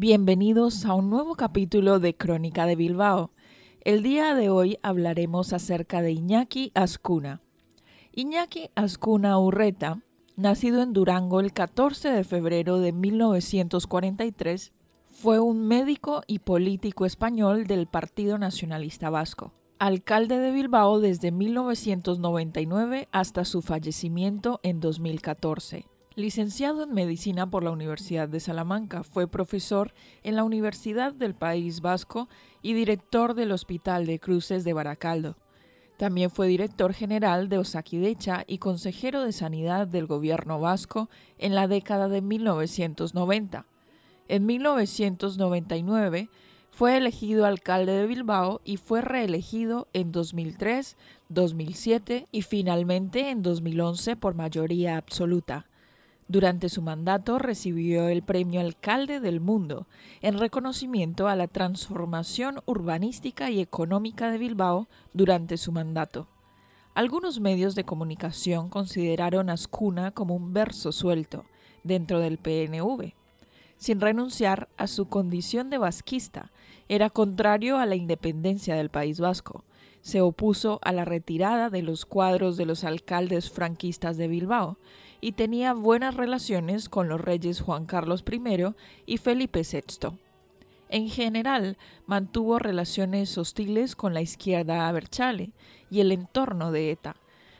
Bienvenidos a un nuevo capítulo de Crónica de Bilbao. El día de hoy hablaremos acerca de Iñaki Ascuna. Iñaki Ascuna Urreta, nacido en Durango el 14 de febrero de 1943, fue un médico y político español del Partido Nacionalista Vasco. Alcalde de Bilbao desde 1999 hasta su fallecimiento en 2014. Licenciado en Medicina por la Universidad de Salamanca, fue profesor en la Universidad del País Vasco y director del Hospital de Cruces de Baracaldo. También fue director general de Osakidecha y consejero de Sanidad del gobierno vasco en la década de 1990. En 1999 fue elegido alcalde de Bilbao y fue reelegido en 2003, 2007 y finalmente en 2011 por mayoría absoluta. Durante su mandato recibió el Premio Alcalde del Mundo en reconocimiento a la transformación urbanística y económica de Bilbao durante su mandato. Algunos medios de comunicación consideraron a Ascuna como un verso suelto dentro del PNV. Sin renunciar a su condición de vasquista, era contrario a la independencia del País Vasco. Se opuso a la retirada de los cuadros de los alcaldes franquistas de Bilbao y tenía buenas relaciones con los reyes Juan Carlos I y Felipe VI. En general, mantuvo relaciones hostiles con la izquierda abertzale y el entorno de ETA.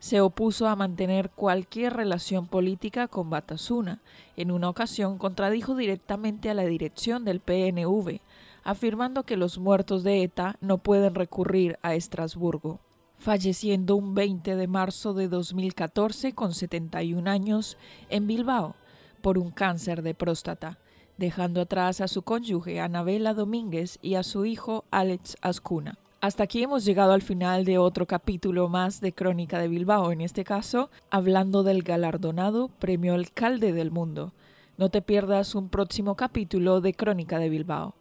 Se opuso a mantener cualquier relación política con Batasuna. En una ocasión contradijo directamente a la dirección del PNV, afirmando que los muertos de ETA no pueden recurrir a Estrasburgo falleciendo un 20 de marzo de 2014 con 71 años en Bilbao por un cáncer de próstata, dejando atrás a su cónyuge Anabela Domínguez y a su hijo Alex Ascuna. Hasta aquí hemos llegado al final de otro capítulo más de Crónica de Bilbao, en este caso hablando del galardonado Premio Alcalde del Mundo. No te pierdas un próximo capítulo de Crónica de Bilbao.